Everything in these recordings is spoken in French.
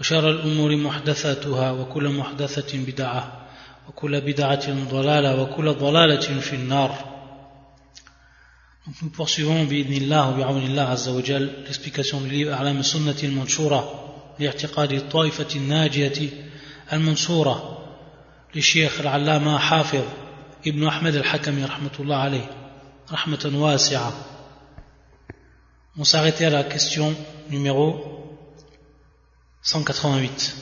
وشر الأمور محدثاتها وكل محدثة بدعة وكل بدعة ضلالة وكل ضلالة في النار. Donc nous poursuivons بإذن وبعون الله عز وجل l'explication du livre أعلام السنة المنشورة لاعتقاد الطائفة الناجية المنصورة للشيخ العلامة حافظ ابن أحمد الحكمي رحمة الله عليه رحمة واسعة On s'arrêtait à la question numéro 188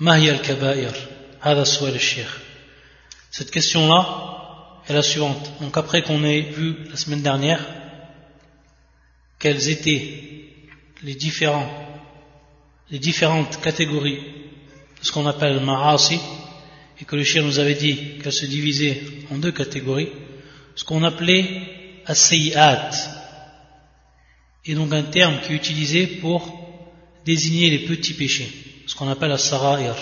Ma al-kaba'ir. Hada al-sheikh. Cette question-là est la suivante. Donc après qu'on ait vu la semaine dernière quelles étaient les différents les différentes catégories de ce qu'on appelle le ma'asi et que le shir nous avait dit qu'elles se divisaient en deux catégories ce qu'on appelait as et donc un terme qui est utilisé pour désigner les petits péchés, ce qu'on appelle as-sara'ir.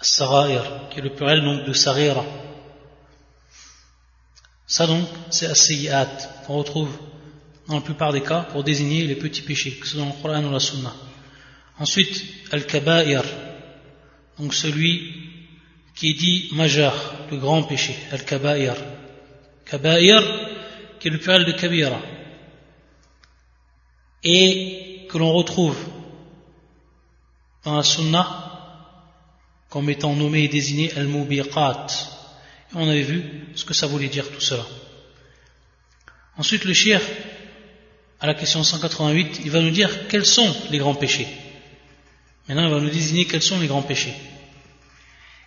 As-sara'ir, qui est le pluriel donc de sarira. Ça donc, c'est as qu'on retrouve dans la plupart des cas pour désigner les petits péchés, que ce soit dans le Coran ou la Sunna. Ensuite, al-kaba'ir, donc celui qui est dit majeur, le grand péché, al-kaba'ir. Kaba'ir, qui est le pluriel de kabira. Et que l'on retrouve dans la sunna comme étant nommé et désigné al-mubiqat. On avait vu ce que ça voulait dire tout cela. Ensuite, le shir, à la question 188, il va nous dire quels sont les grands péchés. Maintenant, il va nous désigner quels sont les grands péchés.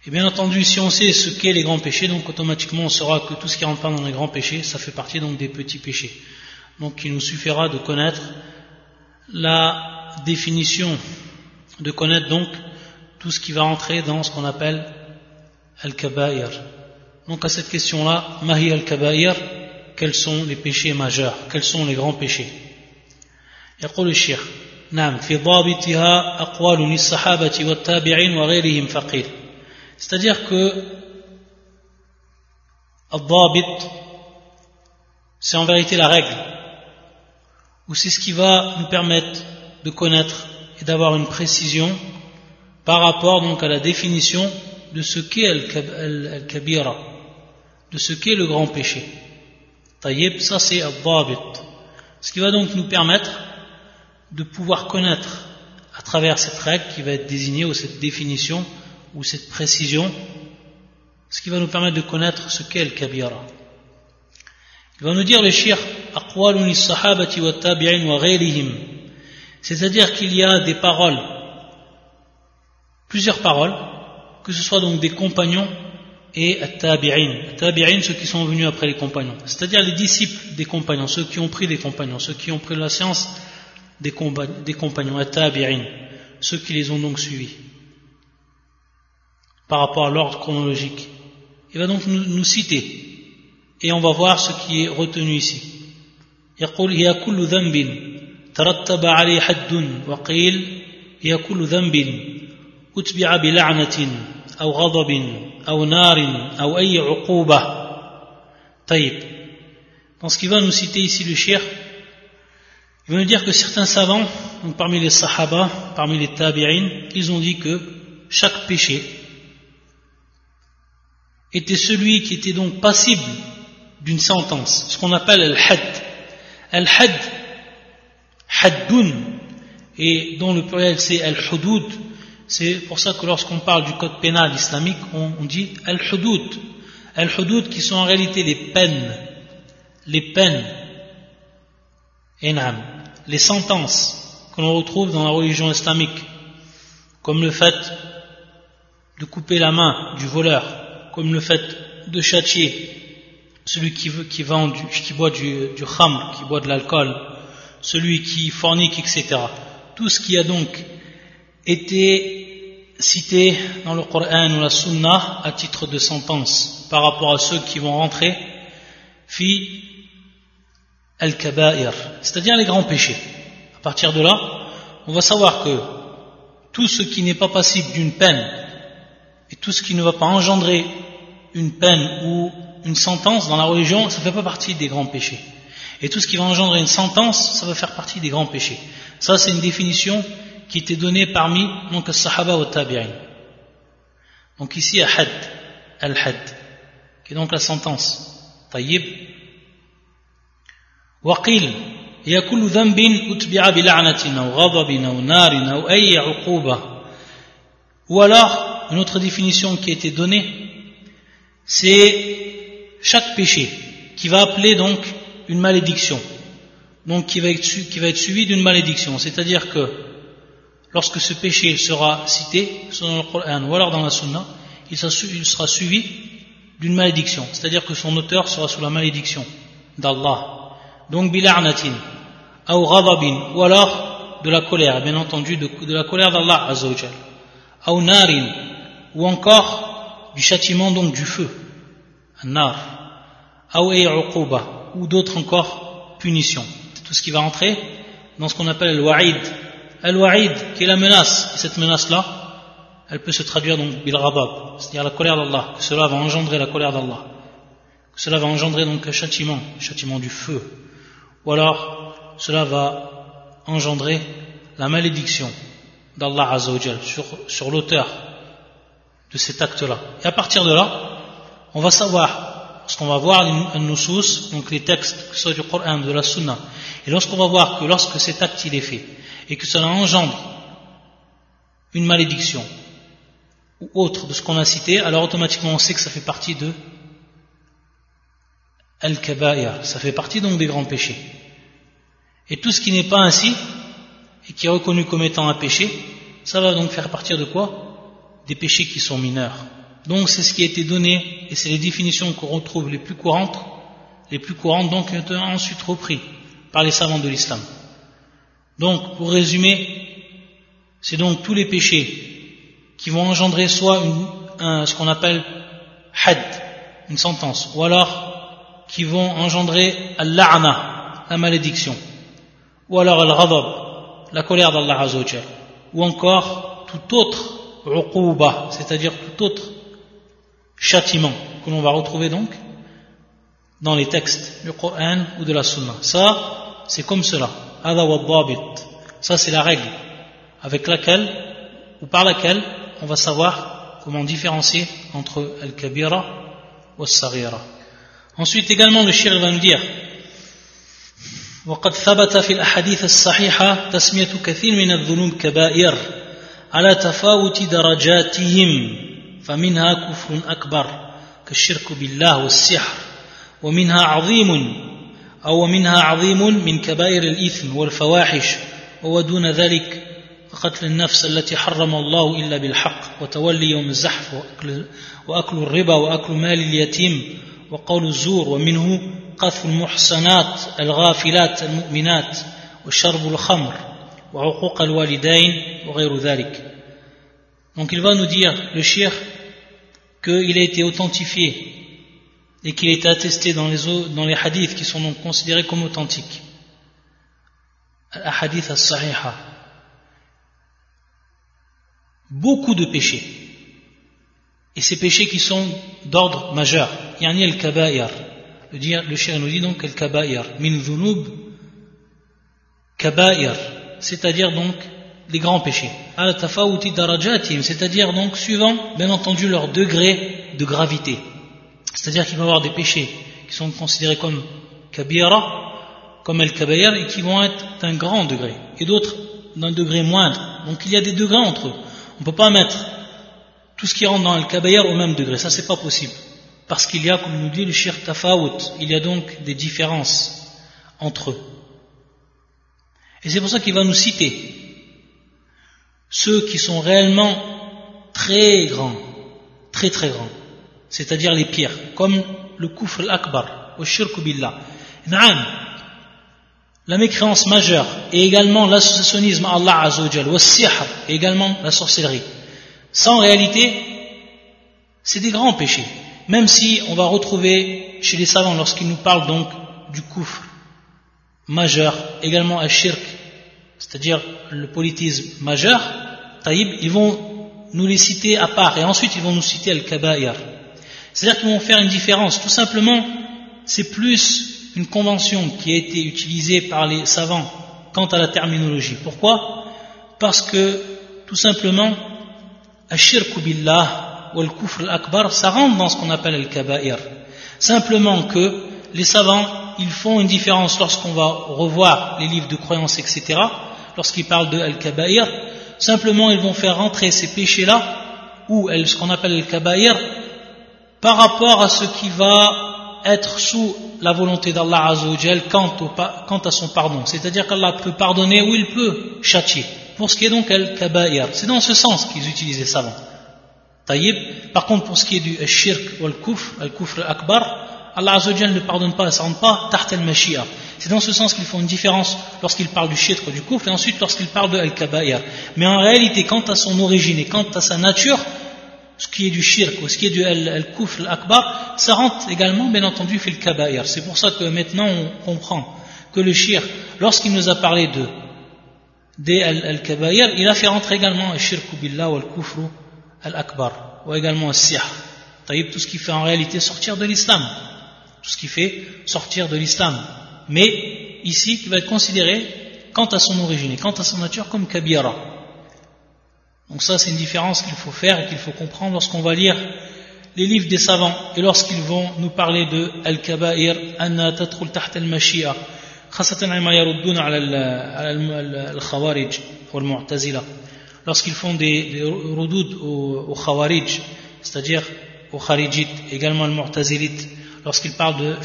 Et bien entendu, si on sait ce qu'est les grands péchés, donc automatiquement on saura que tout ce qui rentre dans les grands péchés, ça fait partie donc des petits péchés. Donc il nous suffira de connaître la définition de connaître donc tout ce qui va entrer dans ce qu'on appelle al-kaba'ir. Donc à cette question-là, mahi al-kaba'ir, quels sont les péchés majeurs, quels sont les grands péchés يقول الشيخ نعم في ضابطها أقوال للصحابة والتابعين وغيرهم فقير c'est-à-dire que al-dhabit c'est en vérité la règle ou c'est ce qui va nous permettre de connaître et d'avoir une précision par rapport donc à la définition de ce qu'est al-kabira, de ce qu'est le grand péché. Ça c'est al-dhabit. Ce qui va donc nous permettre de pouvoir connaître à travers cette règle qui va être désignée ou cette définition ou cette précision, ce qui va nous permettre de connaître ce qu'est al-kabira. Il va nous dire le shir aqwalun sahabati wa tabi'in wa ghayrihim c'est-à-dire qu'il y a des paroles, plusieurs paroles, que ce soit donc des compagnons et tabi'in. Tabi'in, ceux qui sont venus après les compagnons. C'est-à-dire les disciples des compagnons, ceux qui ont pris des compagnons, ceux qui ont pris la science des, compagnons, tabi'in, ceux qui les ont donc suivis. Par rapport à l'ordre chronologique. Il va donc nous, citer. Et on va voir ce qui est retenu ici. ترتب عليه حد وقيل هي كل ذنب أتبع بلعنة أو غضب أو نار أو أي عقوبة طيب dans ce qu'il va nous citer ici le shir il va nous dire que certains savants donc parmi les sahaba parmi les tabi'in ils ont dit que chaque péché était celui qui était donc passible d'une sentence ce qu'on appelle al-had al-had haddun, et dont le pluriel c'est al-hudud, c'est pour ça que lorsqu'on parle du code pénal islamique, on, dit al-hudud. Al-hudud qui sont en réalité les peines, les peines, enam, les sentences que l'on retrouve dans la religion islamique, comme le fait de couper la main du voleur, comme le fait de châtier celui qui, veut, qui, vend qui boit du, du qui boit de l'alcool, celui qui fornique, etc. Tout ce qui a donc étaient cités dans le Coran ou la Sunna à titre de sentence par rapport à ceux qui vont rentrer fi al-kaba'ir, c'est-à-dire les grands péchés. À partir de là, on va savoir que tout ce qui n'est pas passible d'une peine et tout ce qui ne va pas engendrer une peine ou une sentence dans la religion, ça ne fait pas partie des grands péchés. Et tout ce qui va engendrer une sentence, ça va faire partie des grands péchés. Ça, c'est une définition qui était donnée parmi donc, Sahaba ou Tabi'in. Donc ici, Ahad, Al-Had, qui est donc la sentence. طيب وقيل هي كل ذنب أتبع بلعنة أو غضب أو نار أو أي عقوبة ou alors une autre définition qui a été donnée c'est chaque péché qui va appeler donc une malédiction. Donc qui va être, suivi d'une malédiction. C'est à dire que lorsque ce péché sera cité soit dans le ou alors dans la Sunna il sera suivi d'une malédiction, c'est-à-dire que son auteur sera sous la malédiction d'Allah. Donc bila'natin, ou ou alors de la colère, bien entendu, de, la colère d'Allah azawajal, ou narin, ou encore du châtiment, donc du feu, nar, ou ou d'autres encore punitions. C'est tout ce qui va entrer dans ce qu'on appelle le wa'id. Al-wa'id, qui est la menace, et cette menace-là, elle peut se traduire donc bil rabab, c'est-à-dire la colère d'Allah, que cela va engendrer la colère d'Allah, que cela va engendrer donc un châtiment, châtiment du feu, ou alors cela va engendrer la malédiction d'Allah Azzawajal sur, sur l'auteur de cet acte-là. Et à partir de là, on va savoir, lorsqu'on va voir nusus, donc les textes, que ce soit du Coran, de la Sunna, et lorsqu'on va voir que lorsque cet acte il est fait, et que cela engendre une malédiction, ou autre de ce qu'on a cité, alors automatiquement on sait que ça fait partie de Al-Kaba'ir, ça fait partie donc des grands péchés. Et tout ce qui n'est pas ainsi, et qui est reconnu comme étant un péché, ça va donc faire partir de quoi? Des péchés qui sont mineurs. Donc c'est ce qui a été donné, et c'est les définitions qu'on retrouve les plus courantes, les plus courantes donc qui ont ensuite repris par les savants de l'islam. Donc, pour résumer, c'est donc tous les péchés qui vont engendrer soit ce qu'on appelle had, une sentence, ou alors qui vont engendrer al-la'na, la malédiction, ou alors al-ghadab, la colère d'Allah Azzawajal, ou encore tout autre uquba, c'est-à-dire tout autre châtiment que l'on va retrouver donc dans les textes du Coran ou de la Sunna. Ça, c'est comme cela. Ça, c'est la règle avec laquelle ou par laquelle on va savoir comment différencier entre Al-Kabira ou Al-Saghira. Ensuite également le shir va nous dire وقد ثبت في الأحاديث الصحيحة تسمية كثير من الذنوب كبائر على تفاوت درجاتهم فمنها كفر أكبر كالشرك بالله والسحر ومنها عظيم أو منها عظيم من كبائر الإثم والفواحش ودون ذلك وقتل النفس التي حرم الله إلا بالحق وتولي يوم الزحف وأكل, وأكل الربا وأكل مال اليتيم وقول الزور ومنه قذف المحسنات الغافلات المؤمنات وشرب الخمر وعقوق الوالدين وغير ذلك. Donc il va nous dire, le shir, qu'il a été authentifié et qu'il a été attesté dans les, hadiths qui sont donc considérés comme authentiques. Al-hadith al-sahiha, beaucoup de péchés. Et ces péchés qui sont d'ordre majeur. Yani al-kaba'ir. Le, le nous dit donc al-kaba'ir. Min. C'est-à-dire donc les grands péchés. C'est-à-dire donc suivant, bien entendu, leur degré de gravité. C'est-à-dire qu'il va y avoir des péchés qui sont considérés comme kabira, comme al-kaba'ir, et qui vont être d'un grand degré. Et d'autres d'un degré moindre. Donc il y a des degrés entre eux. On ne peut pas mettre tout ce qui rentre dans le kabayar au même degré, ça c'est pas possible. Parce qu'il y a, comme nous dit le shir tafawut, il y a donc des différences entre eux. Et c'est pour ça qu'il va nous citer ceux qui sont réellement très grands, très très grands, c'est-à-dire les pires, comme le kufr al-akbar, au shirk billah. la mécréance majeure et également l'associationnisme à Allah Azzawajal, wa et également la sorcellerie. Ça en réalité, c'est des grands péchés. Même si on va retrouver chez les savants lorsqu'ils nous parlent donc du kufr majeur, également à shirk, c'est-à-dire le politisme majeur, taïb, ils vont nous les citer à part et ensuite ils vont nous citer al-kaba'ir. C'est-à-dire qu'ils vont faire une différence. Tout simplement, c'est plus une convention qui a été utilisée par les savants quant à la terminologie. Pourquoi? Parce que tout simplement, ashirku billah ou al-kufr al-akbar, ça rentre dans ce qu'on appelle al-kaba'ir. Simplement que les savants, ils font une différence lorsqu'on va revoir les livres de croyance, etc., lorsqu'ils parlent de al-kaba'ir, simplement ils vont faire rentrer ces péchés-là, ou ce qu'on appelle al-kaba'ir, par rapport à ce qui va être sous la volonté d'Allah Azzawajal quant, quant à son pardon. C'est-à-dire qu'Allah peut pardonner ou il peut châtier. Pour ce qui est donc al-kaba'ir, c'est dans ce sens qu'ils utilisent les savants. Taïb. Par contre, pour ce qui est du shirk ou al-kufr, al-kufr akbar, Allah Azzawajal ne pardonne pas, ça rentre pas taht al-mashia. C'est dans ce sens qu'ils font une différence lorsqu'ils parlent du ou du kufr et ensuite lorsqu'ils parlent de al-kaba'ir. Mais en réalité, quant à son origine et quant à sa nature, ce qui est du shirk ou ce qui est du al-kufr al-akbar, ça rentre également, bien entendu, fil kaba'ir. C'est pour ça que maintenant on comprend que le shirk, lorsqu'il nous a parlé de des al-kaba'ir, il a fait rentrer également le shirk billah ou al-kufr al-akbar, ou également al-sihr. Tout ce qui fait en réalité sortir de l'islam tout ce qui fait sortir de l'islam. Mais ici, qui va être considéré, quant à son origine et quant à sa nature, comme kabira. Donc ça, c'est une différence qu'il faut faire et qu'il faut comprendre lorsqu'on va lire les livres des savants et lorsqu'ils vont nous parler de al-kaba'ir, anna tatrul taht al-mashia, khasatan ma yarudduna al-khawarij ou al-mu'tazila. Lorsqu'ils font des, des aux, aux khawarij, c'est-à-dire aux kharijites, également al-mu'tazilites, lorsqu'il parle de,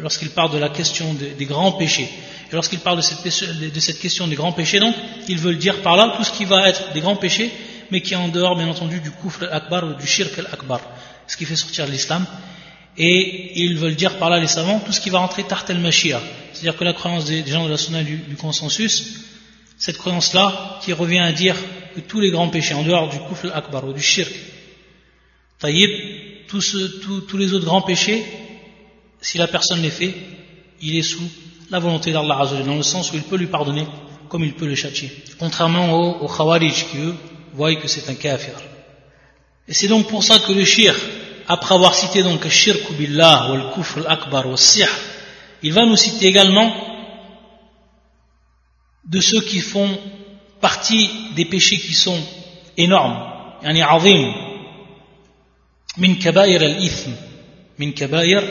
lorsqu'il parle de la question des grands péchés. Et lorsqu'il parle de cette, de cette, question des grands péchés, donc, ils veulent dire par là tout ce qui va être des grands péchés, mais qui est en dehors, bien entendu, du kufr al-akbar ou du shirk al-akbar, ce qui fait sortir l'islam. Et ils veulent dire par là, les savants, tout ce qui va rentrer tart al-mashia. C'est-à-dire que la croyance des, gens de la sunna du, consensus, cette croyance-là, qui revient à dire que tous les grands péchés, en dehors du kufr al-akbar ou du shirk, taïb, tous, tous, les autres grands péchés, si la personne les fait, il est sous la volonté d'Allah dans le sens où il peut lui pardonner comme il peut le châtier. Contrairement aux, Khawarij qui eux voient que c'est un kafir. Et c'est donc pour ça que le shir, après avoir cité donc shirk billah ou le kufr al-akbar ou sihr, il va nous citer également de ceux qui font partie des péchés qui sont énormes, yani azim, min kabair al-ithm, min kabair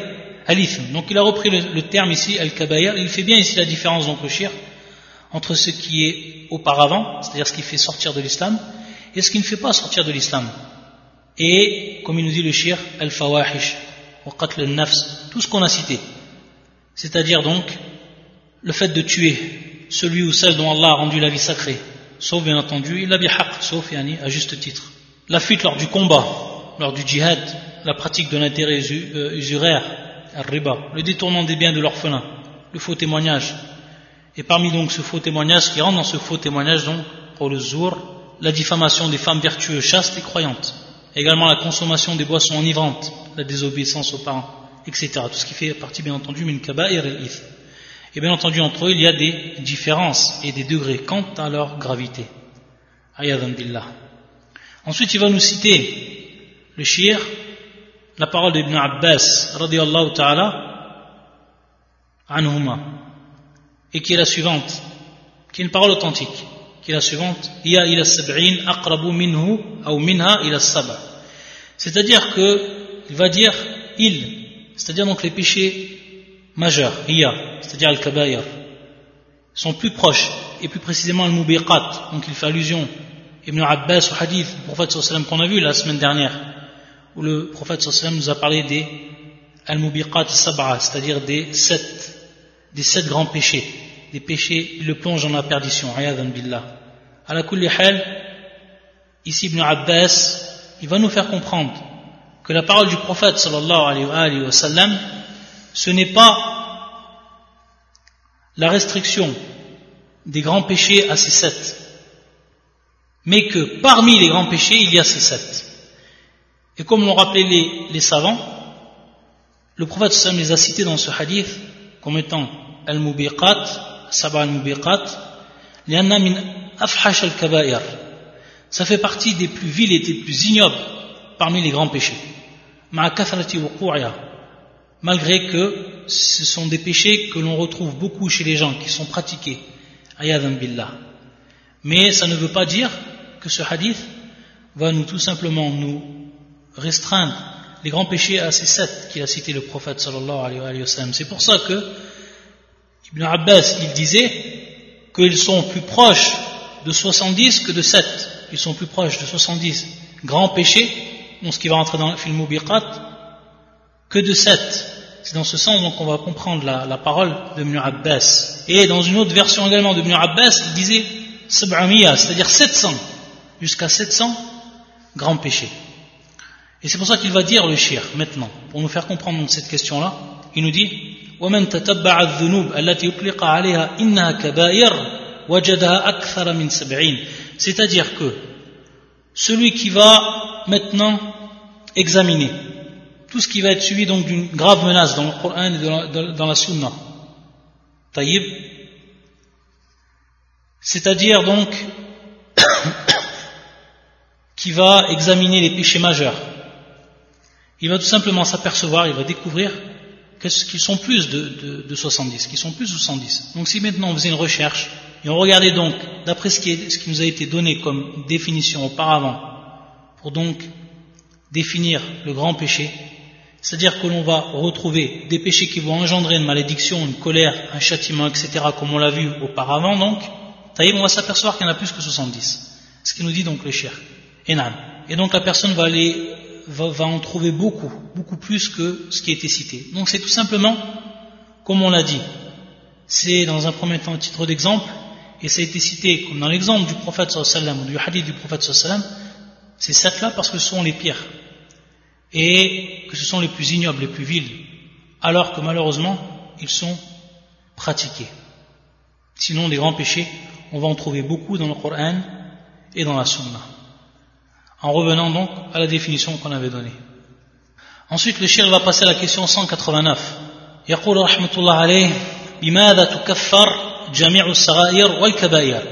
al-ithm. Donc il a repris le, terme ici, al-kabair, il fait bien ici la différence donc le shir entre ce qui est auparavant, c'est-à-dire ce qui fait sortir de l'islam, et ce qui ne fait pas sortir de l'islam. Et, comme il nous dit le shir, al-fawahish, wa qatl al-nafs, tout ce qu'on a cité. C'est-à-dire donc, le fait de tuer celui ou celle dont Allah a rendu la vie sacrée, sauf bien entendu, il a sauf yani, à juste titre. La fuite lors du combat, lors du djihad, la pratique de l'intérêt euh, usuraire, le détournement des biens de l'orphelin, le faux témoignage. Et parmi donc ce faux témoignage, qui rentre dans ce faux témoignage donc, pour le zour, la diffamation des femmes vertueuses, chastes et croyantes. Également la consommation des boissons enivrantes, la désobéissance aux parents, etc. Tout ce qui fait partie bien entendu min kaba'ir et Et bien entendu entre eux il y a des différences et des degrés quant à leur gravité. Ensuite il va nous citer le shir, la parole d'Ibn Abbas, radiallahu ta'ala, anhuma, et qui est la suivante, qui est une parole authentique, qui est la suivante, Ya ila sab'in aqrabu minhu, ou minha ila sab'a. C'est-à-dire que, il va dire il, c'est-à-dire donc les péchés majeurs, iya, c'est-à-dire al-kabayr, sont plus proches, et plus précisément al-mubiqat, donc il fait allusion, Ibn Abbas au hadith du prophète qu'on a vu la semaine dernière, où le prophète sallam nous a parlé des al-mubiqat sab'a, c'est-à-dire des sept, des sept grands péchés, des péchés qui le plongent dans la perdition, ayadan billah. À la ici Ibn Abbas, il va nous faire comprendre que la parole du prophète sallallahu alayhi wa sallam, ce n'est pas la restriction des grands péchés à ces sept, mais que parmi les grands péchés, il y a ces sept. Et comme l'ont rappelé les, savants, le prophète sallam les a cités dans ce hadith comme étant al-mubiqat, sab'a al-mubiqat, min afhash al-kabair. Ça fait partie des plus vils et des plus ignobles parmi les grands péchés. Malgré que ce sont des péchés que l'on retrouve beaucoup chez les gens qui sont pratiqués. billah. Mais ça ne veut pas dire que ce hadith va nous tout simplement nous restreindre les grands péchés à ces sept qu'il a cité le prophète sallallahu alayhi wa sallam. C'est pour ça que Ibn Abbas, il disait qu'ils sont plus proches de 70 que de 7. Ils sont plus proches de 70 grands péchés, ce qui va rentrer dans le film Mubiqat, que de 7. C'est dans ce sens donc on va comprendre la, la parole de Ibn Abbas. Et dans une autre version également de Ibn Abbas, il disait c'est-à-dire 700, jusqu'à 700 grands péchés. Et c'est pour ça qu'il va dire le shir maintenant, pour nous faire comprendre cette question-là. Il nous dit ومن تتبع الذنوب التي يطلق عليها إنها كبائر وجدها أكثر من سبعين c'est-à-dire que celui qui va maintenant examiner tout ce qui va être suivi donc d'une grave menace dans le Coran et dans la, dans la Sunna taïb c'est-à-dire donc qui va examiner les péchés majeurs il va tout simplement s'apercevoir, il va découvrir qu'ils sont plus de, de, 70, qu'ils sont plus de 70. Donc si maintenant on faisait une recherche, et on regardait donc, d'après ce, ce, qui nous a été donné comme définition auparavant, pour donc définir le grand péché, c'est-à-dire que l'on va retrouver des péchés qui vont engendrer une malédiction, une colère, un châtiment, etc., comme on l'a vu auparavant, donc, on va s'apercevoir qu'il y en a plus que 70. Ce qui nous dit donc le cher. Et donc la personne va aller va, en trouver beaucoup, beaucoup plus que ce qui a été cité. Donc c'est tout simplement, comme on l'a dit, c'est dans un premier temps un titre d'exemple, et ça a été cité comme dans l'exemple du prophète sallam ou du hadith du prophète sallam, c'est sept-là parce que ce sont les pires, et que ce sont les plus ignobles, les plus vils, alors que malheureusement, ils sont pratiqués. Sinon, les grands péchés, on va en trouver beaucoup dans le Coran et dans la Sunna en revenant donc à la définition qu'on avait donnée. Ensuite, le shir va passer à la question 189. يقول رحمة الله عليه بماذا تكفر جميع الصغائر والكبائر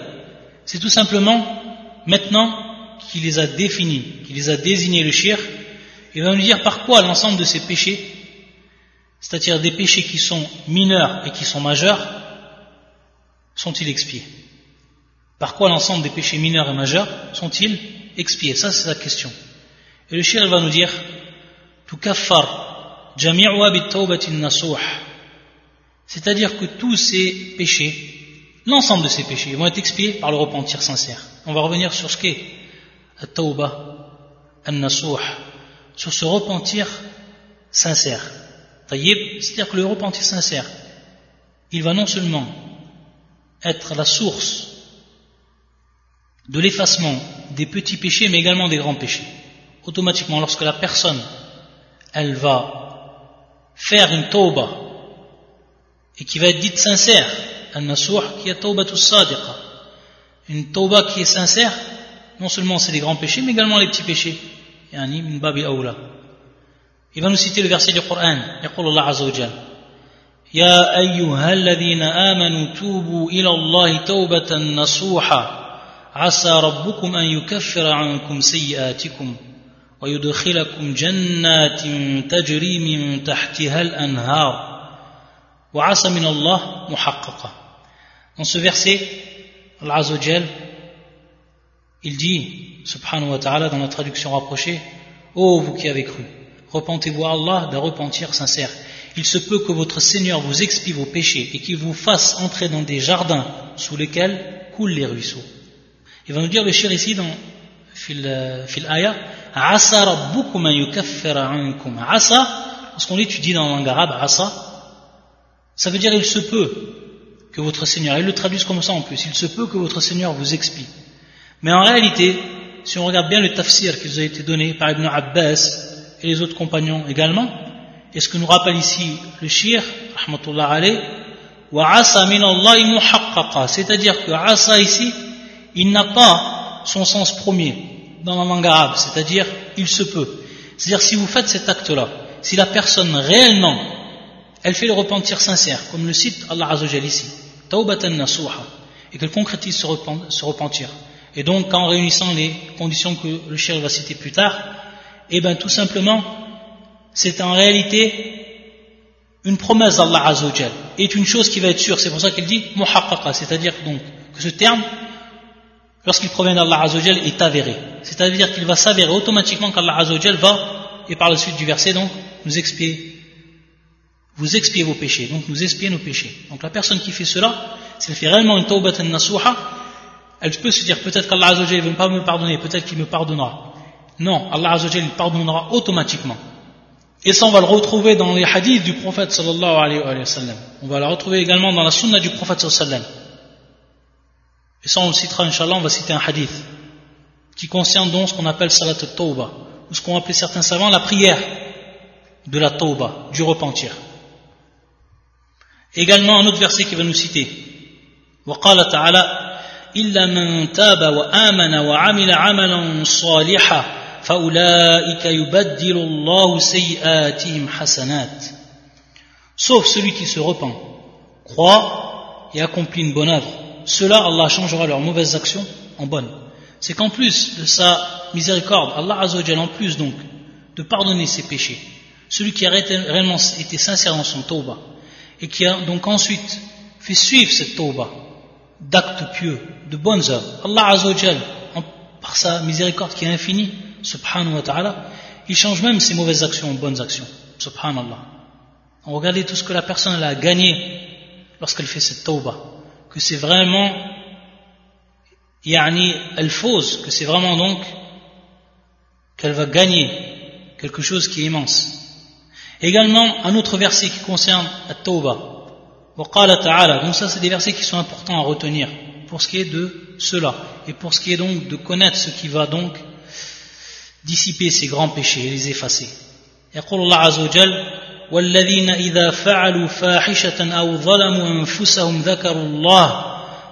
C'est tout simplement, maintenant qu'il les a définis, qu'il les a désignés le shir, il va nous dire par quoi l'ensemble de ces péchés, c'est-à-dire des péchés qui sont mineurs et qui sont majeurs, sont-ils expiés Par quoi l'ensemble des péchés mineurs et majeurs sont-ils expier Ça, c'est la question. Et le shir va nous dire c'est-à-dire que tous ces péchés, l'ensemble de ces péchés, vont être expiés par le repentir sincère. On va revenir sur ce qu'est sur ce repentir sincère. C'est-à-dire que le repentir sincère, il va non seulement être la source de l'effacement des petits péchés, mais également des grands péchés. Automatiquement, lorsque la personne, elle va faire une tauba, et qui va être dite sincère, un nasuh qui est tauba sadiqa, une tauba qui est sincère, non seulement c'est des grands péchés, mais également les petits péchés. Il va nous citer le verset du Coran, يقول الله عز وجل يا أيها الذين آمنوا توبوا إلى الله توبة نصوحا عسى ربكم أن يكفر عنكم سيئاتكم ويدخلكم جنات تجري من تحتها الأنهار وعسى من الله محققة Dans ce verset, Allah il dit, subhanahu wa ta'ala, dans la traduction rapprochée, Ô oh, vous qui avez cru, repentez-vous à Allah d'un repentir sincère. Il se peut que votre Seigneur vous expie vos péchés et qu'il vous fasse entrer dans des jardins sous lesquels coulent les ruisseaux. Il va nous dire le shir ici dans fil, fil aya Asa rabbukum yukaffira ankum. Asa, lorsqu'on l'étudie dans la arabe, Asa, ça veut dire il se peut que votre Seigneur, ils le traduisent comme ça en plus, il se peut que votre Seigneur vous expie. Mais en réalité, si on regarde bien le tafsir qui nous a été donné par Ibn Abbas et les autres compagnons également, et ce que nous rappelle ici le shir, rahmatullah alayh, C'est-à-dire que asa ici, il n'a pas son sens premier dans la langue arabe, c'est-à-dire il se peut. C'est-à-dire si vous faites cet acte-là, si la personne réellement, elle fait le repentir sincère, comme le cite Allah Azzawajal ici, et qu'elle concrétise ce repentir, et donc en réunissant les conditions que le cher va citer plus tard, et eh bien tout simplement, c'est en réalité une promesse d'Allah Azzawajal est une chose qui va être sûre. C'est pour ça qu'il dit muhaqqaqa, c'est-à-dire donc que ce terme, lorsqu'il provient d'Allah Azzawajal, est avéré. C'est-à-dire qu'il va s'avérer automatiquement qu'Allah Azzawajal va, et par la suite du verset, donc, nous expier, vous expiez vos péchés, donc nous expier nos péchés. Donc la personne qui fait cela, si elle fait réellement une tawbat nasuha, elle peut se dire peut-être qu'Allah Azzawajal ne veut pas me pardonner, peut-être qu'il me pardonnera. Non, Allah Azzawajal il pardonnera automatiquement. Et ça, on va le retrouver dans les hadiths du prophète sallallahu alayhi wa sallam. On va le retrouver également dans la sunna du prophète sallallahu alayhi wa sallam. Et ça, on le citera, inshallah, on va citer un hadith qui concerne donc ce qu'on appelle salat tawba ou ce qu'ont appelé certains savants la prière de la tawba, du repentir. Également, un autre verset qui va nous citer. وقال تعالى إلا من تاب وآمن وعمل عملا صالحا Sauf celui qui se repent, croit et accomplit une bonne œuvre. Cela, Allah changera leurs mauvaises actions en bonnes. C'est qu'en plus de sa miséricorde, Allah Azzawajal, en plus donc de pardonner ses péchés, celui qui a réellement été sincère dans son tauba et qui a donc ensuite fait suivre cette tauba d'actes pieux, de bonnes œuvres, Allah Azzawajal, par sa miséricorde qui est infinie, subhanahu wa ta'ala, il change même ses mauvaises actions en bonnes actions, subhanallah. Regardez tout ce que la personne a gagné lorsqu'elle fait cette tauba, que c'est vraiment, yani, elle fausse, que c'est vraiment donc qu'elle va gagner quelque chose qui est immense. Également, un autre verset qui concerne la tauba. Donc ça, c'est des versets qui sont importants à retenir pour ce qui est de cela et pour ce qui est donc de connaître ce qui va donc dissiper ces grands péchés et les effacer. يقول الله عز وجل والذين إذا فعلوا فاحشة أو ظلموا أنفسهم ذكروا الله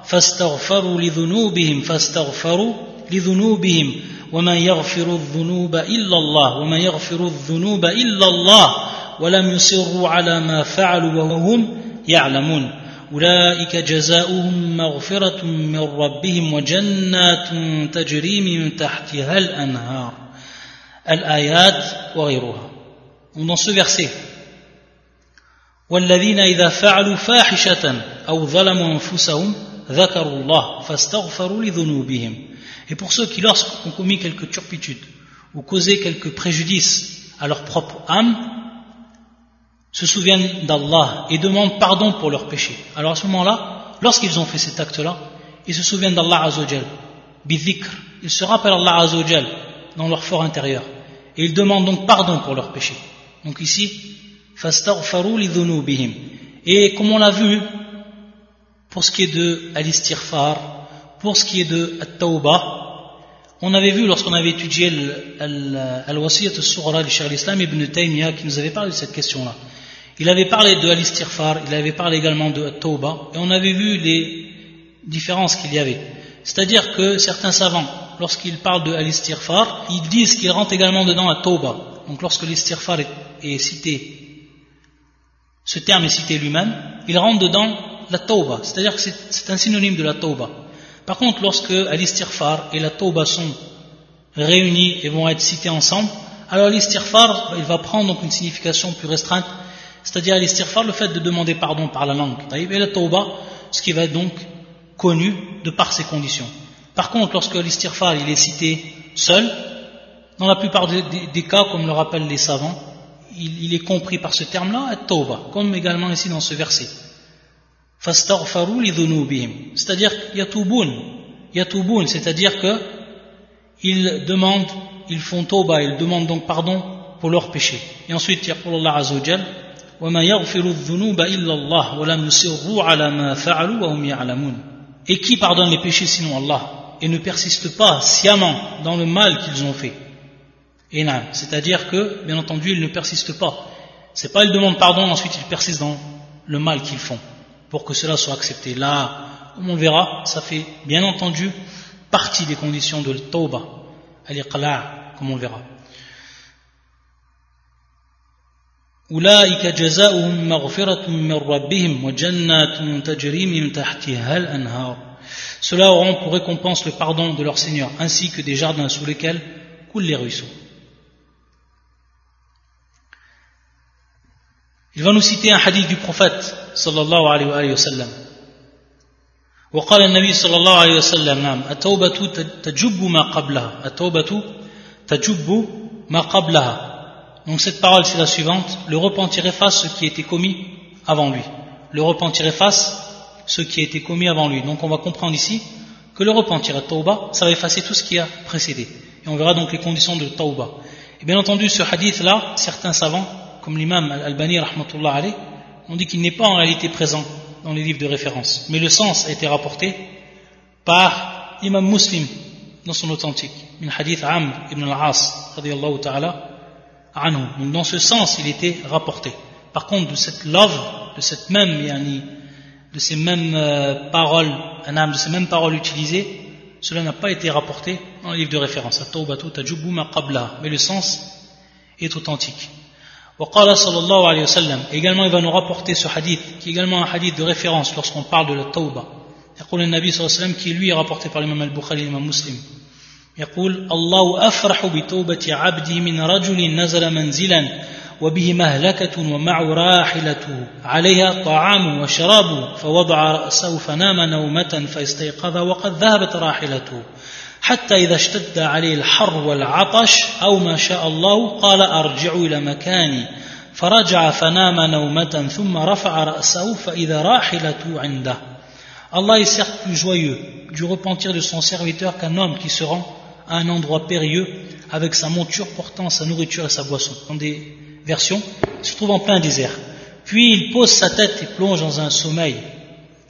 فاستغفروا لذنوبهم فاستغفروا لذنوبهم. ومن يغفر الذنوب إلا الله ومن يغفر الذنوب إلا الله. ولم يصروا على ما فعلوا وهم يعلمون. أولئك جزاؤهم مغفرة من ربهم وجنات تجري من تحتها الأنهار. al-ayat wa Dans ce verset, والذين إذا فعلوا فاحشة أو ظلموا أنفسهم ذكروا الله فاستغفروا لذنوبهم Et pour ceux qui, lorsqu'ont commis quelques turpitudes ou causé quelques préjudices à leur propre âme, se souviennent d'Allah et demandent pardon pour leurs péchés. Alors à ce moment-là, lorsqu'ils ont fait cet acte-là, ils se souviennent d'Allah Azzawajal, bidhikr, ils se rappellent Allah Azzawajal dans leur fort intérieur. Et ils demandent donc pardon pour leurs péchés. Donc ici, et comme on l'a vu, pour ce qui est de al pour ce qui est de at-tawbah, on avait vu lorsqu'on avait étudié al-wasiyat al-sughra du Cheikh l'Islam ibn Taymiyyah qui nous avait parlé de cette question-là. Il avait parlé de al il avait parlé également de at-tawbah, et on avait vu les différences qu'il y avait. C'est-à-dire que certains savants lorsqu'ils parlent de al-istighfar, ils disent qu'ils rentrent également dedans la tauba. Donc lorsque l'istighfar est, cité, ce terme est cité lui-même, il rentre dedans la tauba. C'est-à-dire que c'est un synonyme de la tauba. Par contre, lorsque al-istighfar et la tauba sont réunis et vont être cités ensemble, alors l'istighfar, il va prendre donc une signification plus restreinte, c'est-à-dire l'istighfar, le fait de demander pardon par la langue. Et la tauba, ce qui va être donc connu de par ses conditions. Par contre, lorsque l'istighfar il est cité seul, dans la plupart des, cas, comme le rappellent les savants, il, est compris par ce terme-là, comme également ici dans ce verset. C'est-à-dire yatouboun, yatouboun, c'est-à-dire qu'ils demandent, ils font tawba, ils demandent donc pardon pour leurs péchés. Et ensuite, il y a pour Allah Azzawajal, hum et qui pardonne les péchés sinon Allah? Et ne persiste pas sciemment dans le mal qu'ils ont fait Et c'est-à-dire que, bien entendu, ils ne persistent pas. C'est pas ils demandent pardon, ensuite ils persistent dans le mal qu'ils font. pour que cela soit accepté. Là, comme on verra, ça fait bien entendu partie des conditions de tauba, al-iqla' comme on verra. أولئك جزاؤهم مغفرة من ربهم وجنات تجري من تحتها الأنهار Ceux-là auront pour récompense le pardon de leur Seigneur, ainsi que des jardins sous lesquels coulent les ruisseaux. Il va nous citer un hadith du prophète sallallahu alayhi wa sallam. وقال النبي صلى الله عليه وسلم نعم التوبة تجب ما قبلها التوبة تجب ما قبلها Donc cette parole c'est la suivante le repentir efface ce qui a été commis avant lui le repentir efface ce qui a été commis avant lui donc on va comprendre ici que le repentir à tauba ça va effacer tout ce qui a précédé et on verra donc les conditions de tauba et bien entendu ce hadith là certains savants comme l'imam Al-Albani ont dit qu'il n'est pas en réalité présent dans les livres de référence mais le sens a été rapporté par l'imam muslim dans son authentique min hadith Amr ibn al-As ta'ala donc dans ce sens, il était rapporté. Par contre, de cette love, de cette même, yani, de ces mêmes euh, paroles, de ces mêmes paroles utilisées, cela n'a pas été rapporté dans le livre de référence. Mais le sens est authentique. وقال صلى الله عليه وسلم également il va nous rapporter ce hadith qui est également un hadith de référence lorsqu'on parle de la tawba. يقول النبي صلى الله عليه وسلم qui lui est rapporté par l'imam al-Bukhari l'imam muslim. يقول الله أفرح بتوبة عبدي من رجل نزل منزلا وبه مهلكة ومعه راحلته عليها طعام وشراب فوضع رأسه فنام نومة فاستيقظ وقد ذهبت راحلته. حتى إذا اشتد عليه الحر والعطش أو ما شاء الله قال أرجع إلى مكاني فرجع فنام نومة ثم رفع رأسه فإذا راحلته عنده Allah est certes plus joyeux du repentir de son serviteur qu'un homme qui se rend à un endroit périlleux avec sa monture portant sa nourriture et sa boisson. Dans des versions, il se trouve en plein désert. Puis il pose sa tête et plonge dans un sommeil.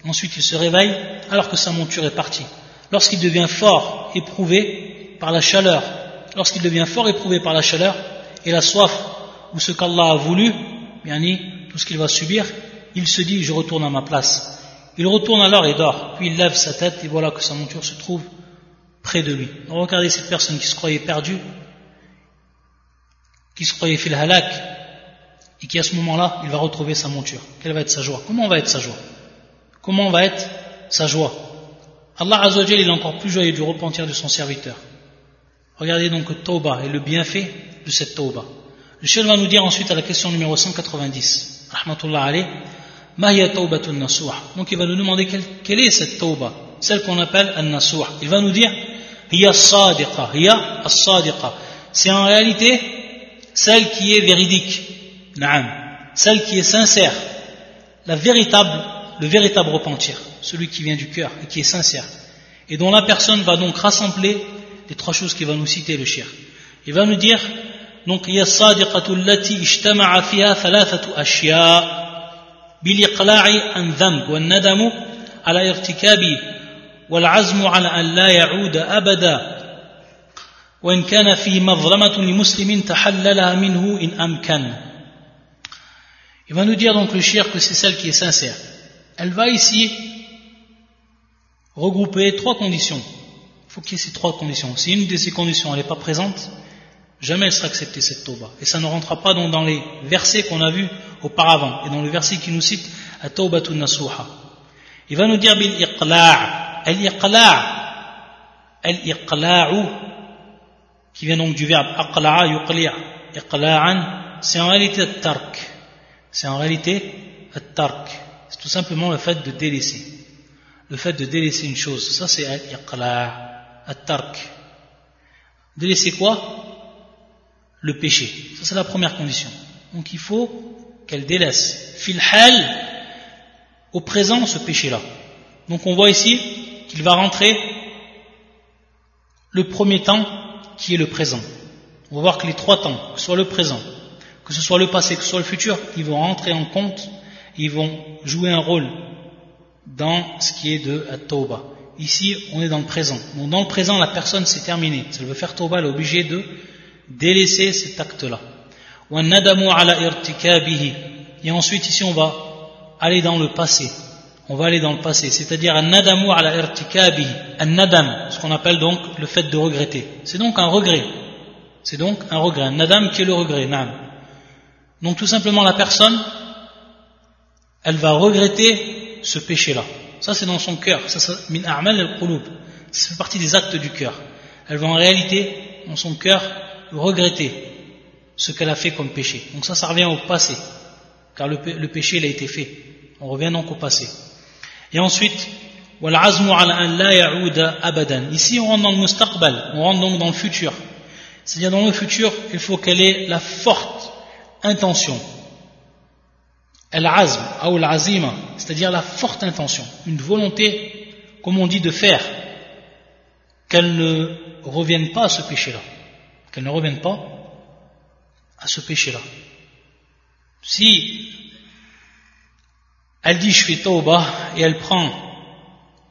Ensuite il se réveille alors que sa monture est partie. Lorsqu'il devient fort, éprouvé par la chaleur, lorsqu'il devient fort éprouvé par la chaleur et la soif ou ce qu'Allah a voulu, yani, tout ce qu'il va subir, il se dit je retourne à ma place. Il retourne alors et dort, puis il lève sa tête et voilà que sa monture se trouve près de lui. regardez cette personne qui se croyait perdue, qui se croyait fil halak, et qui à ce moment-là, il va retrouver sa monture. Quelle va être sa joie? Comment va être sa joie? Comment va être sa joie? Allah Azzawajal, est encore plus joyeux du repentir de son serviteur. Regardez donc tauba et le bienfait de cette tauba. Le chef va nous dire ensuite à la question numéro 190, rahmatullah alayh, donc il va nous demander quelle, est cette tauba celle qu'on appelle an-nasuh. Il va nous dire c'est en réalité celle qui est véridique, celle qui est sincère, la véritable, le véritable repentir, celui qui vient du cœur et qui est sincère, et dont la personne va donc rassembler les trois choses qu'il va nous citer le shir. Il va nous dire donc il y a sadiqatu allati ijtama'a fiha thalathatu ashya bil iqla'i an dhanb wa nadamu ala irtikabi والعزم على أن لا يعود أبدا وإن كان في مظلمة لمسلم تحللها منه إن أمكن Il va nous dire donc le shir que c'est celle qui est sincère. elle va ici regrouper trois conditions. Il faut qu'il y ait ces trois conditions. Si une de ces conditions n'est pas présente, jamais elle sera acceptée cette tauba. Et ça ne rentrera pas dans les versets qu'on a vus auparavant et dans le verset qui nous cite à taubatun nasuha. Il va nous dire bil iqla' Al-iqla' al qui vient donc du verbe aqla'a yuqli' iqla'an c'est en réalité tark c'est en réalité tark c'est tout simplement le fait de délaisser. Le fait de délaisser une chose. Ça c'est al-iqla' tark délaisser quoi? Le péché. Ça c'est la première condition. Donc il faut qu'elle délaisse. Fil hal au présent ce péché là donc on voit ici qu'il va rentrer le premier temps qui est le présent. On va voir que les trois temps, que ce soit le présent, que ce soit le passé, que ce soit le futur, ils vont rentrer en compte, ils vont jouer un rôle dans ce qui est de Tauba. Ici, on est dans le présent. Donc dans le présent, la personne s'est terminée. Si elle veut faire Tauba, elle est obligée de délaisser cet acte-là. Et ensuite, ici, on va aller dans le passé. on va aller dans le passé, c'est-à-dire nadamu ala irtikabi, un nadam, ce qu'on appelle donc le fait de regretter. C'est donc un regret. C'est donc un regret, un nadam qui est le regret. Donc tout simplement la personne, elle va regretter ce péché-là. Ça c'est dans son cœur, ça al-qulub. Ça fait partie des actes du cœur. Elle va en réalité, dans son cœur, regretter ce qu'elle a fait comme péché. Donc ça, ça revient au passé, car le, le péché, il a été fait. On revient donc au passé. Et ensuite, Ici, on rentre dans le mustaqbal, on rentre donc dans le futur. C'est-à-dire, dans le futur, il faut qu'elle ait la forte intention. Al-azm, ou c'est-à-dire la forte intention, une volonté, comme on dit, de faire, qu'elle ne revienne pas à ce péché-là. Qu'elle ne revienne pas à ce péché-là. Si elle dit je fais tauba et elle prend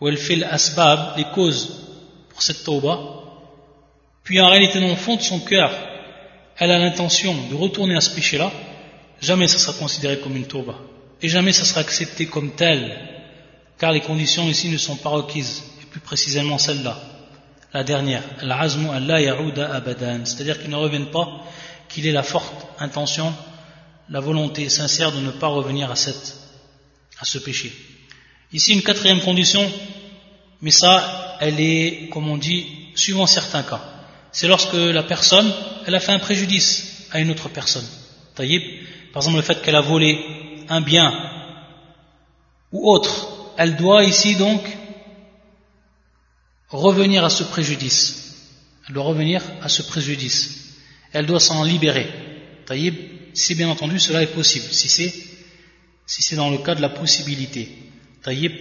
ou elle fait l'asbab, les causes pour cette tauba, puis en réalité dans le fond de son cœur, elle a l'intention de retourner à ce péché-là, jamais ça sera considéré comme une tauba. Et jamais ça sera accepté comme tel, car les conditions ici ne sont pas requises, et plus précisément celle-là, la dernière, al-azmu Allah abadan, c'est-à-dire qu'il ne revienne pas, qu'il ait la forte intention, la volonté sincère de ne pas revenir à cette à ce péché. Ici, une quatrième condition, mais ça, elle est, comme on dit, suivant certains cas. C'est lorsque la personne, elle a fait un préjudice à une autre personne. Par exemple, le fait qu'elle a volé un bien ou autre, elle doit ici donc revenir à ce préjudice. Elle doit revenir à ce préjudice. Elle doit s'en libérer. Si bien entendu cela est possible, si c'est si dans le cas de la possibilité.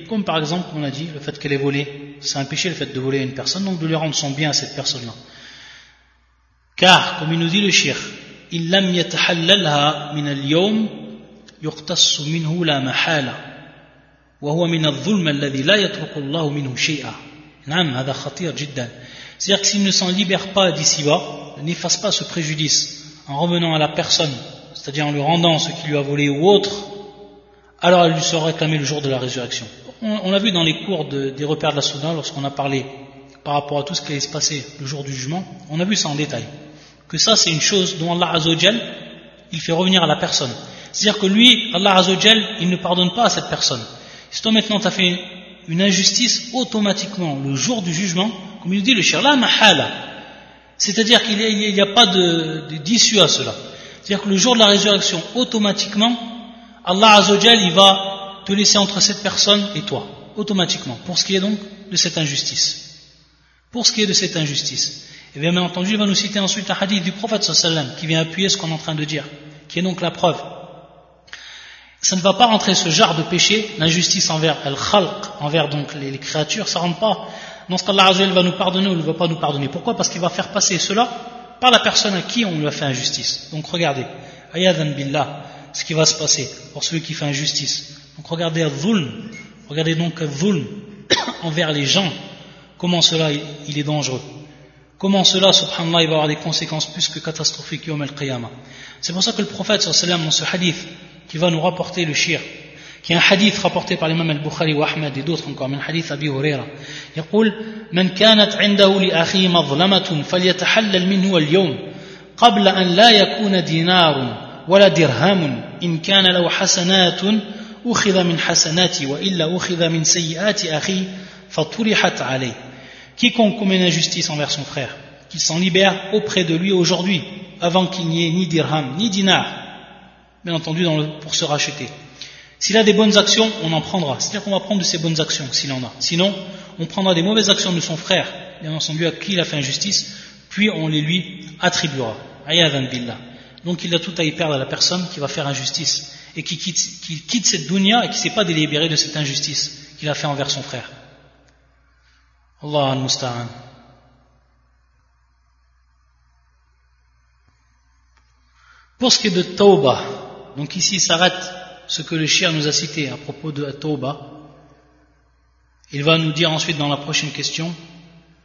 Comme par exemple, on a dit, le fait qu'elle ait volé, c'est un péché le fait de voler à une personne, donc de lui rendre son bien à cette personne-là. Car, comme il nous dit le shir, lam yatahallalha min al-yawm yuqtassu minhu la mahala wa huwa min al-dhulm alladhi la yatruku Allah minhu shay'a. Nam, hada khatir jiddan. C'est-à-dire que s'il ne s'en libère pas d'ici-bas, n'efface pas ce préjudice en revenant à la personne, c'est-à-dire en lui rendant ce qu'il lui a volé ou autre, alors elle lui sera réclamée le jour de la résurrection. On, l'a vu dans les cours des repères de la Sunna, lorsqu'on a parlé par rapport à tout ce qui allait se passer le jour du jugement, on a vu ça en détail. Que ça, c'est une chose dont Allah Azzawajal, il fait revenir à la personne. C'est-à-dire que lui, Allah Azzawajal, il ne pardonne pas à cette personne. Si toi maintenant tu as fait une injustice, automatiquement, le jour du jugement, comme il dit le shir, la mahala. C'est-à-dire qu'il n'y a, pas d'issue à cela. C'est-à-dire que le jour de la résurrection, automatiquement, Allah Azzawajal, il va te laisser entre cette personne et toi, automatiquement, pour ce qui est donc de cette injustice. Pour ce qui est de cette injustice. Et bien, bien entendu, il va nous citer ensuite un hadith du prophète sallam qui vient appuyer ce qu'on est en train de dire, qui est donc la preuve. Ça ne va pas rentrer ce genre de péché, l'injustice envers al-khalq, envers donc les, créatures, ça rentre pas dans ce qu'Allah va nous pardonner ou ne va pas nous pardonner. Pourquoi? Parce qu'il va faire passer cela par la personne à qui on lui a fait injustice. Donc regardez, ayadan billah, ce qui va se passer pour celui qui fait injustice. Donc regardez Zulm, regardez donc Zulm envers les gens, comment cela il est dangereux. Comment cela, subhanallah, il va avoir des conséquences plus que catastrophiques yom al-qiyamah. C'est pour ça que le prophète, sallam, dans ce hadith, qui va nous rapporter le shir, qui est un hadith rapporté par l'imam al-Bukhari ou Ahmed et d'autres encore, un hadith Abi Huraira. يقول من كانت عنده لأخيه مظلمة فليتحلل منه اليوم قبل أن لا يكون دينار ولا درهم إن كان له حسنات أخذ من حسناتي وإلا أخذ من سيئات أخي فطرحت عليه quiconque commet une injustice envers son frère qu'il s'en libère auprès de lui aujourd'hui avant qu'il n'y ait ni dirham ni dinar bien entendu pour se racheter. S'il a des bonnes actions on en prendra. C'est à dire qu'on va prendre de ses bonnes actions s'il en a. Sinon on prendra des mauvaises actions de son frère bien entendu à qui il a fait injustice puis on les lui attribuera. Billah. Donc il a tout à y perdre à la personne qui va faire injustice et qui quitte, cette dunya et qui ne s'est pas délibéré de cette injustice qu'il a fait envers son frère. Allah al-Musta'an. Pour ce qui est de Tauba, donc ici s'arrête ce que le chien nous a cité à propos de Tauba. Il va nous dire ensuite dans la prochaine question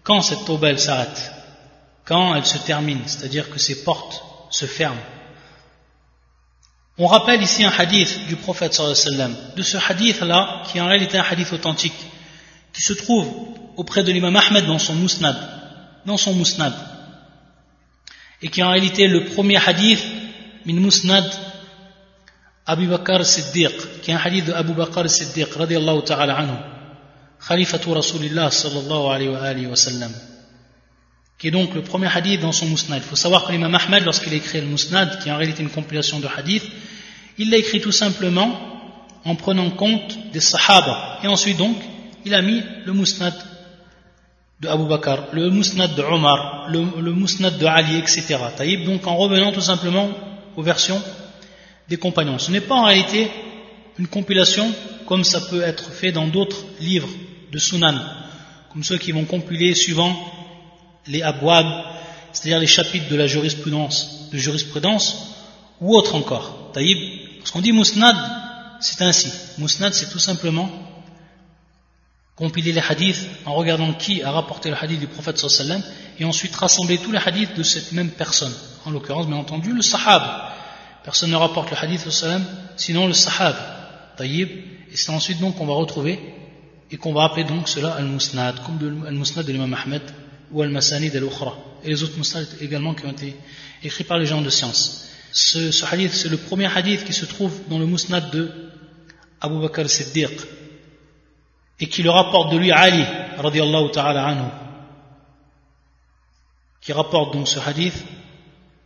quand cette Tauba elle s'arrête, quand elle se termine, c'est-à-dire que ses portes se ferme. On rappelle ici un hadith du prophète sallam, de ce hadith-là, qui en réalité est un hadith authentique, qui se trouve auprès de l'imam Ahmed dans son musnad, dans son musnad, et qui en réalité est le premier hadith min musnad Abu Bakr Siddiq, qui est un hadith de Abu Bakr Siddiq, radiallahu ta'ala anhu, khalifatu Rasulillah sallallahu alayhi wa sallam qui est donc le premier hadith dans son musnad. Il faut savoir que l'imam Ahmed, lorsqu'il a écrit le musnad, qui est en réalité une compilation de hadiths, il l'a écrit tout simplement en prenant compte des sahaba. Et ensuite donc, il a mis le musnad de Abu Bakr, le musnad de Omar, le, musnad de Ali, etc. Taïb, donc en revenant tout simplement aux versions des compagnons. Ce n'est pas en réalité une compilation comme ça peut être fait dans d'autres livres de Sunan, comme ceux qui vont compiler suivant les abwab, c'est-à-dire les chapitres de la jurisprudence, de jurisprudence, ou autre encore. Taïb, qu'on dit musnad, c'est ainsi. Musnad, c'est tout simplement compiler les hadiths en regardant qui a rapporté le hadith du prophète sallam et ensuite rassembler tous les hadiths de cette même personne. En l'occurrence, bien entendu, le sahab. Personne ne rapporte le hadith sallam, sinon le sahab. Taïb. Et c'est ensuite donc qu'on va retrouver et qu'on va appeler donc cela al-musnad, comme al-musnad de l'imam Ahmed ou al-masanid al-ukhra. Et les autres musnad également qui ont été écrits par les gens de science. Ce, hadith, c'est le premier hadith qui se trouve dans le musnad de Abu Bakr Siddiq et qui le rapporte de lui Ali radiallahu ta'ala anhu qui rapporte donc ce hadith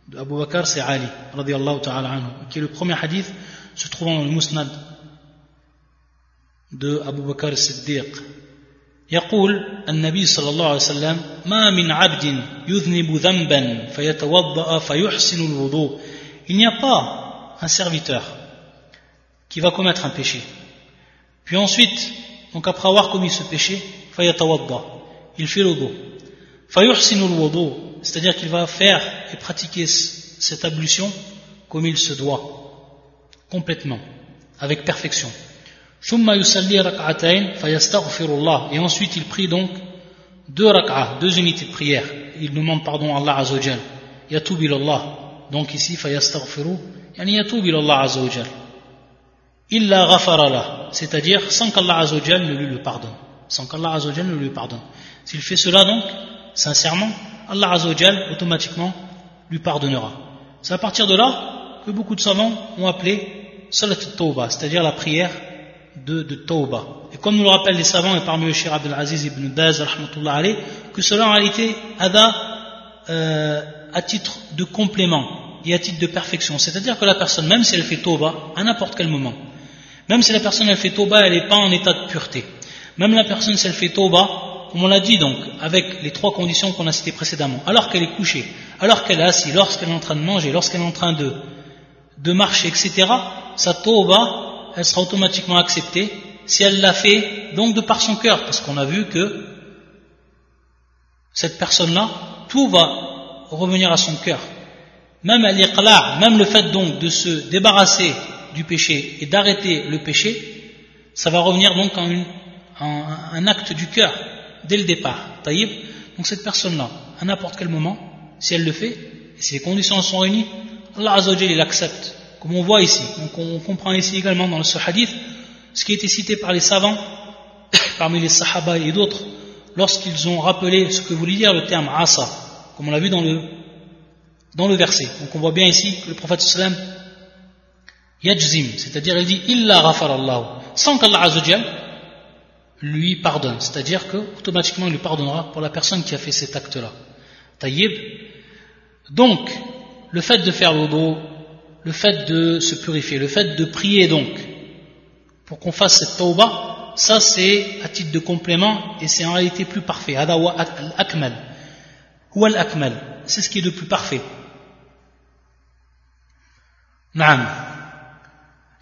de Abu Bakr c'est Ali radiallahu ta'ala anhu qui est le premier hadith se trouvant dans le musnad de Abu Bakr Siddiq يقول النبي صلى الله عليه وسلم ما من عبد يذنب ذنبا فيتوضأ فيحسن الوضوء il n'y a pas un serviteur qui va commettre un péché. Puis ensuite, donc après avoir commis ce péché, il fait le dos. C'est-à-dire qu'il va faire et pratiquer cette ablution comme il se doit, complètement, avec perfection. Et ensuite il prie donc deux rak'ah, deux unités de prière. Il demande pardon à Allah Azzawajal. Yatub Allah donc ici fayastaghfiru yani yatub ila Allah azza wa jalla illa ghafara la c'est-à-dire sans qu'Allah azza wa jalla ne lui le pardonne. Sans qu'Allah azza wa jalla ne lui pardonne. S'il fait cela donc sincèrement Allah azza wa jalla automatiquement lui pardonnera. C'est à partir de là que beaucoup de savants ont appelé salat tawba c'est-à-dire la prière de, de tawba et comme nous le rappellent les savants et parmi eux Cheikh Abdel Aziz ibn Baz que cela en réalité ada euh, à titre de complément et à titre de perfection. C'est-à-dire que la personne, même si elle fait tauba, à n'importe quel moment, même si la personne elle fait tauba, elle n'est pas en état de pureté. Même la personne, si elle fait tauba, comme on l'a dit donc, avec les trois conditions qu'on a citées précédemment, alors qu'elle est couchée, alors qu'elle est assise, lorsqu'elle est en train de manger, lorsqu'elle est en train de, de marcher, etc., sa tauba, elle sera automatiquement acceptée si elle l'a fait donc de par son cœur, parce qu'on a vu que cette personne-là, tout va revenir à son cœur. Même même le fait donc de se débarrasser du péché et d'arrêter le péché, ça va revenir donc en, un acte du cœur dès le départ. Taïb. Donc cette personne-là, à n'importe quel moment, si elle le fait, si les conditions sont réunies, Allah Azzawajal il accepte. Comme on voit ici. Donc on comprend ici également dans ce hadith ce qui a été cité par les savants, parmi les sahaba et d'autres, lorsqu'ils ont rappelé ce que voulait dire le terme asa, comme on l'a vu dans le, dans le verset. Donc on voit bien ici que le prophète sallam yajzim, c'est-à-dire il dit illa Allah, sans qu'Allah lui pardonne, c'est-à-dire que automatiquement il lui pardonnera pour la personne qui a fait cet acte-là. Taïb. Donc, le fait de faire l'odo, le fait de se purifier, le fait de prier donc, pour qu'on fasse cette tauba, ça c'est à titre de complément et c'est en réalité plus parfait. Adawa al-akmal. Akmal c'est ce qui est le plus parfait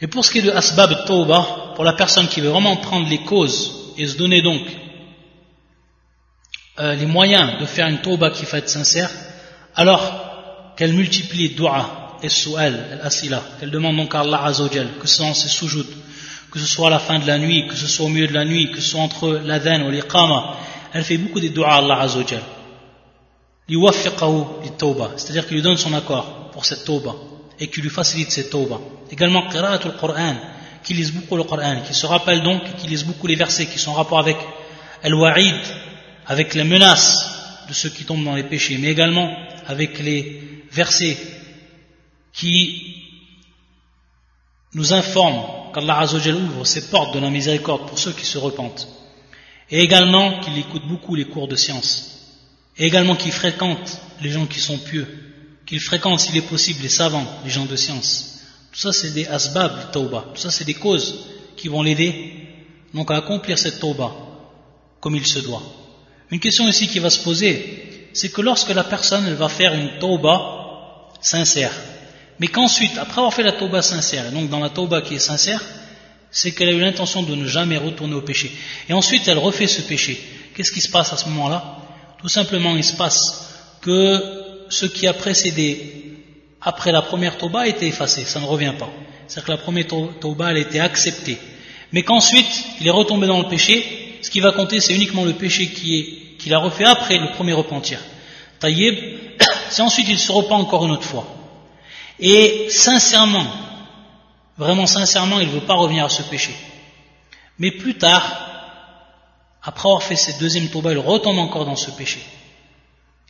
et pour ce qui est de asbab tawbah pour la personne qui veut vraiment prendre les causes et se donner donc euh, les moyens de faire une tawbah qui être sincère alors qu'elle multiplie dua et su'al, al-asila qu'elle demande donc à Allah Azzawajal que ce soit en ses soujoud que ce soit à la fin de la nuit que ce soit au milieu de la nuit que ce soit entre l'adhan ou l'iqama elle fait beaucoup de dua à Allah Azzawajal. C'est-à-dire qu'il lui donne son accord pour cette tauba. Et qui lui facilite cette tawbah. Également, qira'atul Qur'an, qui lise beaucoup le Qur'an, qui se rappelle donc, qui lise beaucoup les versets qui sont en rapport avec al-wa'id, avec les menaces de ceux qui tombent dans les péchés, mais également avec les versets qui nous informent qu'Allah Azzawajal ouvre ses portes de la miséricorde pour ceux qui se repentent. Et également qu'il écoute beaucoup les cours de science. Et également qu'il fréquente les gens qui sont pieux. Qu'il fréquente, s'il est possible, les savants, les gens de science. Tout ça, c'est des asbab, tauba. Tout ça, c'est des causes qui vont l'aider donc à accomplir cette tauba comme il se doit. Une question ici qui va se poser, c'est que lorsque la personne elle va faire une tauba sincère, mais qu'ensuite, après avoir fait la tauba sincère, et donc dans la tauba qui est sincère, c'est qu'elle a eu l'intention de ne jamais retourner au péché. Et ensuite, elle refait ce péché. Qu'est-ce qui se passe à ce moment-là? Tout simplement, il se passe que ce qui a précédé après la première tauba a été effacé, ça ne revient pas. C'est-à-dire que la première elle a été acceptée. Mais qu'ensuite, il est retombé dans le péché, ce qui va compter, c'est uniquement le péché qu'il a refait après le premier repentir. Taïeb, c'est ensuite il se repent encore une autre fois. Et sincèrement, vraiment sincèrement, il ne veut pas revenir à ce péché. Mais plus tard, après avoir fait cette deuxième tauba, il retombe encore dans ce péché.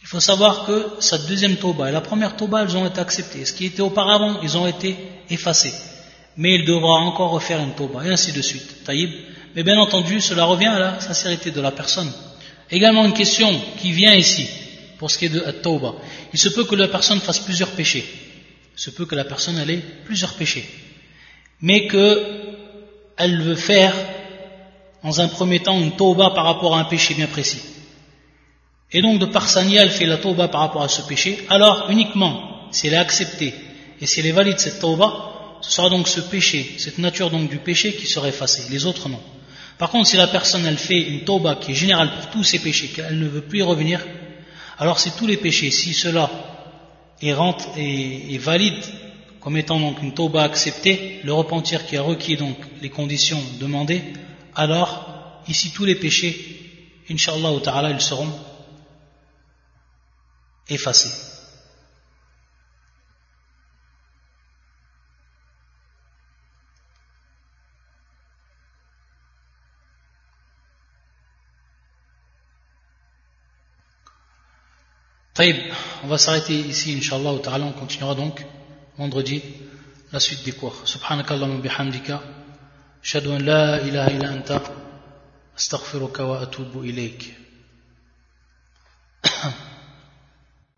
Il faut savoir que sa deuxième tauba et la première tauba, elles ont été acceptées. Ce qui était auparavant, ils ont été effacés. Mais il devra encore refaire une tauba, et ainsi de suite. Taïb. Mais bien entendu, cela revient à la sincérité de la personne. Également une question qui vient ici, pour ce qui est de tauba. Il se peut que la personne fasse plusieurs péchés. Il se peut que la personne ait plusieurs péchés. Mais qu'elle veut faire, dans un premier temps, une tauba par rapport à un péché bien précis. Et donc, de par sa elle fait la tauba par rapport à ce péché. Alors, uniquement, si elle est acceptée et si elle est valide cette tauba, ce sera donc ce péché, cette nature donc du péché qui sera effacée. Les autres, non. Par contre, si la personne, elle fait une tauba qui est générale pour tous ses péchés, qu'elle ne veut plus y revenir, alors c'est tous les péchés. Si cela et, rentre, et, valide comme étant donc une tauba acceptée, le repentir qui a requis donc les conditions demandées, alors ici tous les péchés, inshallah ta'ala, ils seront effacés. Taïb, on va s'arrêter ici, Inch'Allah, on continuera donc vendredi la suite des cours. Subhanakallah bihamdika, shadu an la ilaha illa anta, astaghfiruka wa atubu ilayk.